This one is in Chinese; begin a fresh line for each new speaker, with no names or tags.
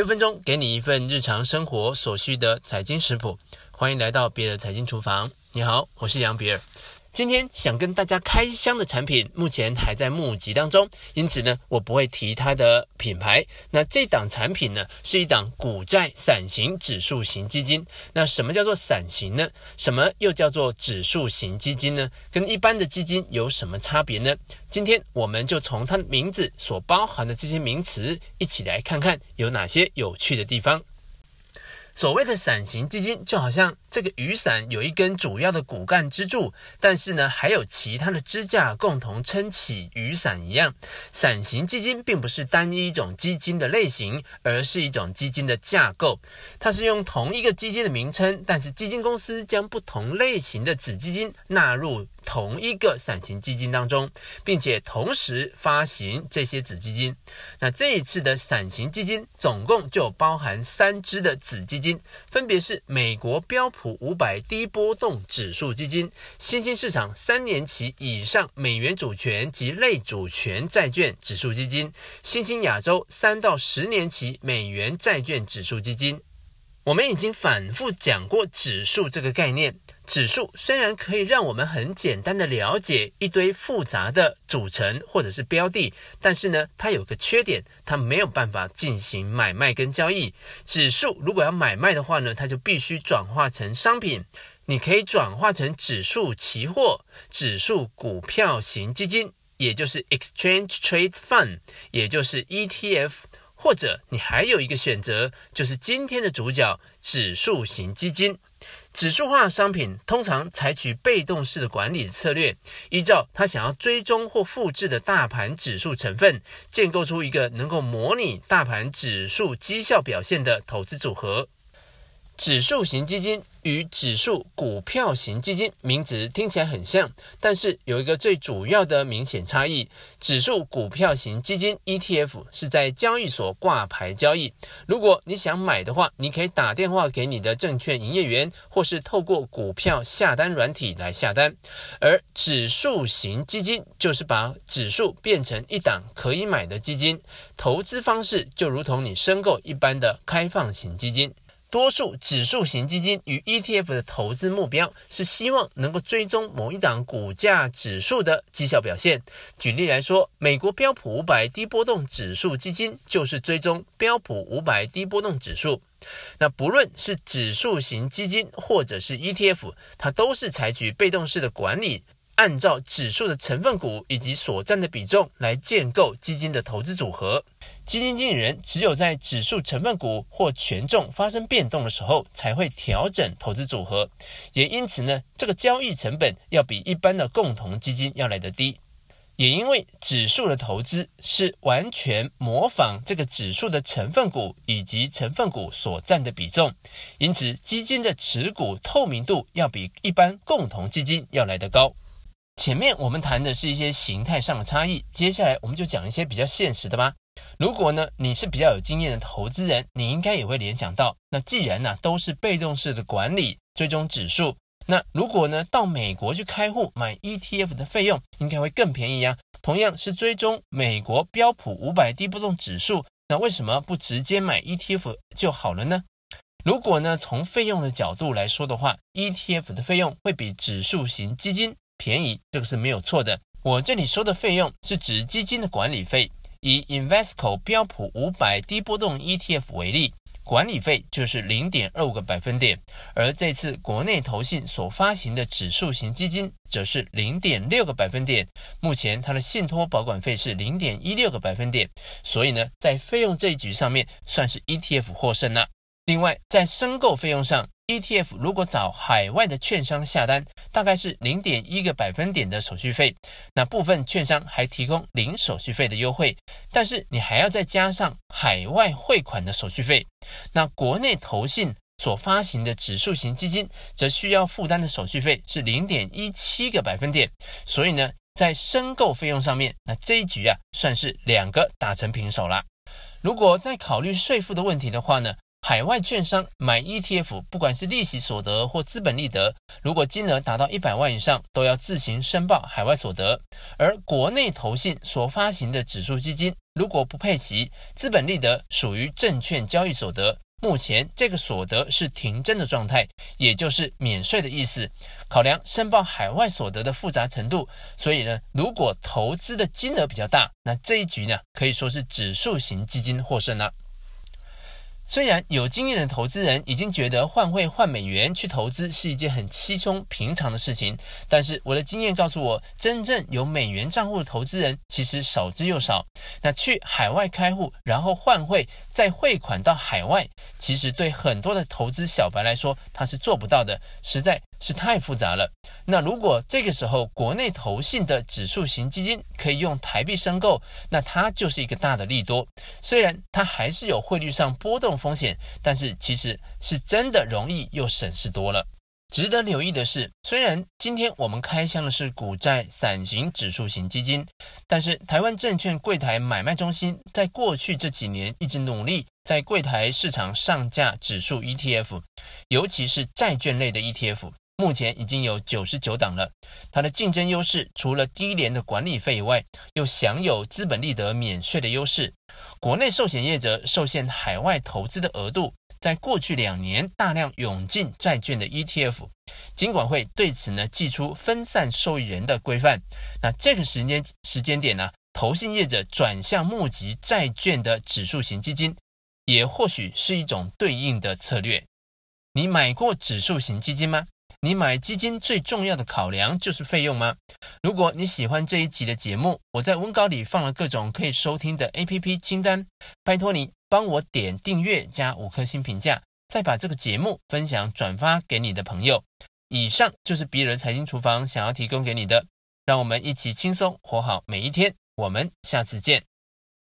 六分钟给你一份日常生活所需的财经食谱，欢迎来到比尔财经厨房。你好，我是杨比尔。今天想跟大家开箱的产品，目前还在募集当中，因此呢，我不会提它的品牌。那这档产品呢，是一档股债散型指数型基金。那什么叫做散型呢？什么又叫做指数型基金呢？跟一般的基金有什么差别呢？今天我们就从它的名字所包含的这些名词，一起来看看有哪些有趣的地方。所谓的伞形基金，就好像这个雨伞有一根主要的骨干支柱，但是呢，还有其他的支架共同撑起雨伞一样。伞形基金并不是单一一种基金的类型，而是一种基金的架构。它是用同一个基金的名称，但是基金公司将不同类型的子基金纳入同一个散型基金当中，并且同时发行这些子基金。那这一次的散型基金总共就包含三支的子基金，分别是美国标普五百低波动指数基金、新兴市场三年期以上美元主权及类主权债券指数基金、新兴亚洲三到十年期美元债券指数基金。我们已经反复讲过指数这个概念。指数虽然可以让我们很简单的了解一堆复杂的组成或者是标的，但是呢，它有个缺点，它没有办法进行买卖跟交易。指数如果要买卖的话呢，它就必须转化成商品。你可以转化成指数期货、指数股票型基金，也就是 Exchange Trade Fund，也就是 ETF，或者你还有一个选择，就是今天的主角——指数型基金。指数化商品通常采取被动式的管理策略，依照他想要追踪或复制的大盘指数成分，建构出一个能够模拟大盘指数绩效表现的投资组合。指数型基金与指数股票型基金名字听起来很像，但是有一个最主要的明显差异：指数股票型基金 ETF 是在交易所挂牌交易，如果你想买的话，你可以打电话给你的证券营业员，或是透过股票下单软体来下单；而指数型基金就是把指数变成一档可以买的基金，投资方式就如同你申购一般的开放型基金。多数指数型基金与 ETF 的投资目标是希望能够追踪某一档股价指数的绩效表现。举例来说，美国标普五百低波动指数基金就是追踪标普五百低波动指数。那不论是指数型基金或者是 ETF，它都是采取被动式的管理。按照指数的成分股以及所占的比重来建构基金的投资组合，基金经理人只有在指数成分股或权重发生变动的时候，才会调整投资组合。也因此呢，这个交易成本要比一般的共同基金要来得低。也因为指数的投资是完全模仿这个指数的成分股以及成分股所占的比重，因此基金的持股透明度要比一般共同基金要来得高。前面我们谈的是一些形态上的差异，接下来我们就讲一些比较现实的吧。如果呢，你是比较有经验的投资人，你应该也会联想到，那既然呢都是被动式的管理追踪指数，那如果呢到美国去开户买 ETF 的费用应该会更便宜啊。同样是追踪美国标普五百低波动指数，那为什么不直接买 ETF 就好了呢？如果呢从费用的角度来说的话，ETF 的费用会比指数型基金便宜，这个是没有错的。我这里说的费用是指基金的管理费。以 Invesco 标普五百低波动 ETF 为例，管理费就是零点二五个百分点，而这次国内投信所发行的指数型基金则是零点六个百分点。目前它的信托保管费是零点一六个百分点，所以呢，在费用这一局上面，算是 ETF 获胜了。另外，在申购费用上，ETF 如果找海外的券商下单，大概是零点一个百分点的手续费。那部分券商还提供零手续费的优惠，但是你还要再加上海外汇款的手续费。那国内投信所发行的指数型基金，则需要负担的手续费是零点一七个百分点。所以呢，在申购费用上面，那这一局啊，算是两个打成平手了。如果再考虑税负的问题的话呢，海外券商买 ETF，不管是利息所得或资本利得，如果金额达到一百万以上，都要自行申报海外所得。而国内投信所发行的指数基金，如果不配息，资本利得属于证券交易所得。目前这个所得是停征的状态，也就是免税的意思。考量申报海外所得的复杂程度，所以呢，如果投资的金额比较大，那这一局呢，可以说是指数型基金获胜了。虽然有经验的投资人已经觉得换汇换美元去投资是一件很稀松平常的事情，但是我的经验告诉我，真正有美元账户的投资人其实少之又少。那去海外开户，然后换汇再汇款到海外，其实对很多的投资小白来说，他是做不到的，实在是太复杂了。那如果这个时候国内投信的指数型基金可以用台币申购，那它就是一个大的利多。虽然它还是有汇率上波动风险，但是其实是真的容易又省事多了。值得留意的是，虽然今天我们开箱的是股债散型指数型基金，但是台湾证券柜台买卖中心在过去这几年一直努力在柜台市场上架指数 ETF，尤其是债券类的 ETF。目前已经有九十九档了，它的竞争优势除了低廉的管理费以外，又享有资本利得免税的优势。国内寿险业者受限海外投资的额度，在过去两年大量涌进债券的 ETF，金管会对此呢寄出分散受益人的规范。那这个时间时间点呢，投信业者转向募集债券的指数型基金，也或许是一种对应的策略。你买过指数型基金吗？你买基金最重要的考量就是费用吗？如果你喜欢这一集的节目，我在文稿里放了各种可以收听的 APP 清单，拜托你帮我点订阅加五颗星评价，再把这个节目分享转发给你的朋友。以上就是比尔财经厨房想要提供给你的，让我们一起轻松活好每一天。我们下次见。